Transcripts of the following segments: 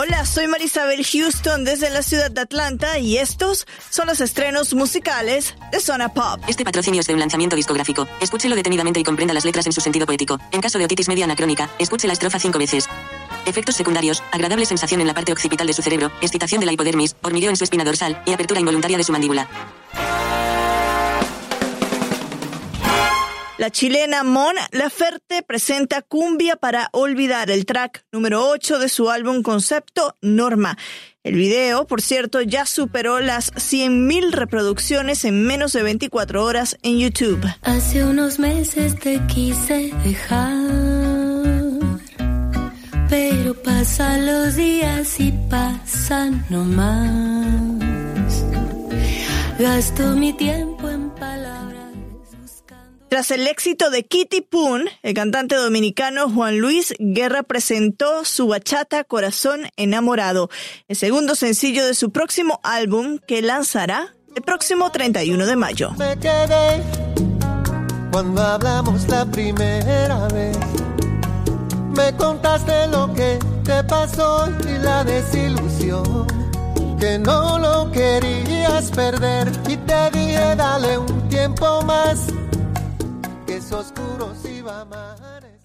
Hola, soy Marisabel Houston desde la ciudad de Atlanta y estos son los estrenos musicales de Zona Pop. Este patrocinio es de un lanzamiento discográfico. Escúchelo detenidamente y comprenda las letras en su sentido poético. En caso de otitis media anacrónica, escuche la estrofa cinco veces. Efectos secundarios, agradable sensación en la parte occipital de su cerebro, excitación de la hipodermis, hormigueo en su espina dorsal y apertura involuntaria de su mandíbula. La chilena Mon Laferte presenta Cumbia para Olvidar, el track número 8 de su álbum concepto Norma. El video, por cierto, ya superó las 100.000 reproducciones en menos de 24 horas en YouTube. Hace unos meses te quise dejar, pero pasan los días y pasan nomás. Gasto mi tiempo. Tras el éxito de Kitty Poon, el cantante dominicano Juan Luis Guerra presentó su bachata Corazón Enamorado, el segundo sencillo de su próximo álbum que lanzará el próximo 31 de mayo. Me quedé cuando hablamos la primera vez. Me contaste lo que te pasó y la desilusión. Que no lo querías perder y te oscuro si va a amanecer.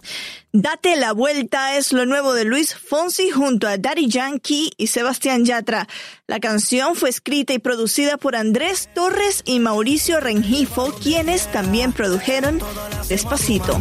Date la vuelta es lo nuevo de Luis Fonsi junto a Daddy Yankee y Sebastián Yatra. La canción fue escrita y producida por Andrés Torres y Mauricio Rengifo, quienes también produjeron Despacito.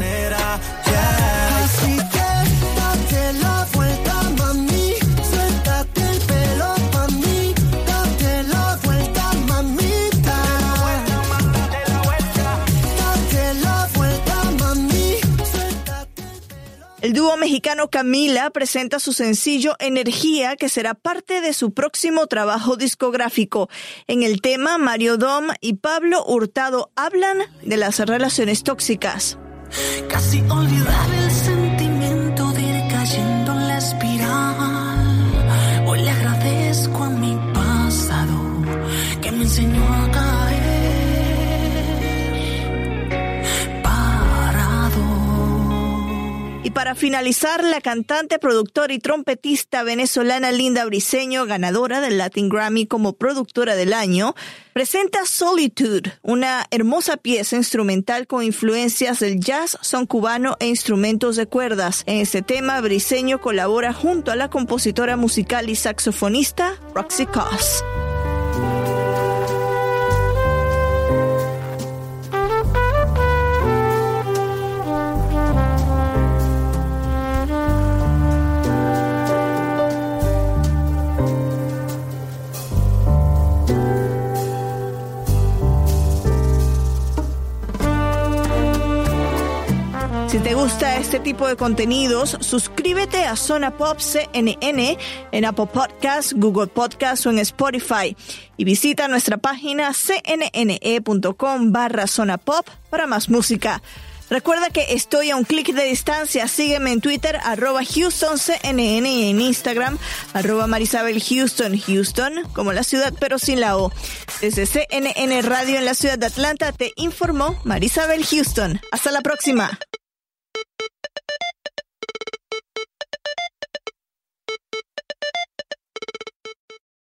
Dúo mexicano Camila presenta su sencillo Energía, que será parte de su próximo trabajo discográfico. En el tema, Mario Dom y Pablo Hurtado hablan de las relaciones tóxicas. Casi olvidar el sentimiento de ir cayendo en la espiral. Hoy le agradezco a mi pasado que me enseñó a para finalizar, la cantante, productora y trompetista venezolana Linda Briseño, ganadora del Latin Grammy como productora del año, presenta Solitude, una hermosa pieza instrumental con influencias del jazz, son cubano e instrumentos de cuerdas. En este tema, Briseño colabora junto a la compositora musical y saxofonista Roxy Coss. Si te gusta este tipo de contenidos, suscríbete a Zona Pop CNN en Apple Podcasts, Google Podcasts o en Spotify. Y visita nuestra página cnne.com barra Zona Pop para más música. Recuerda que estoy a un clic de distancia. Sígueme en Twitter, arroba HoustonCNN y en Instagram, arroba Marisabel Houston, Houston, como la ciudad pero sin la O. Desde CNN Radio en la ciudad de Atlanta te informó Marisabel Houston. Hasta la próxima.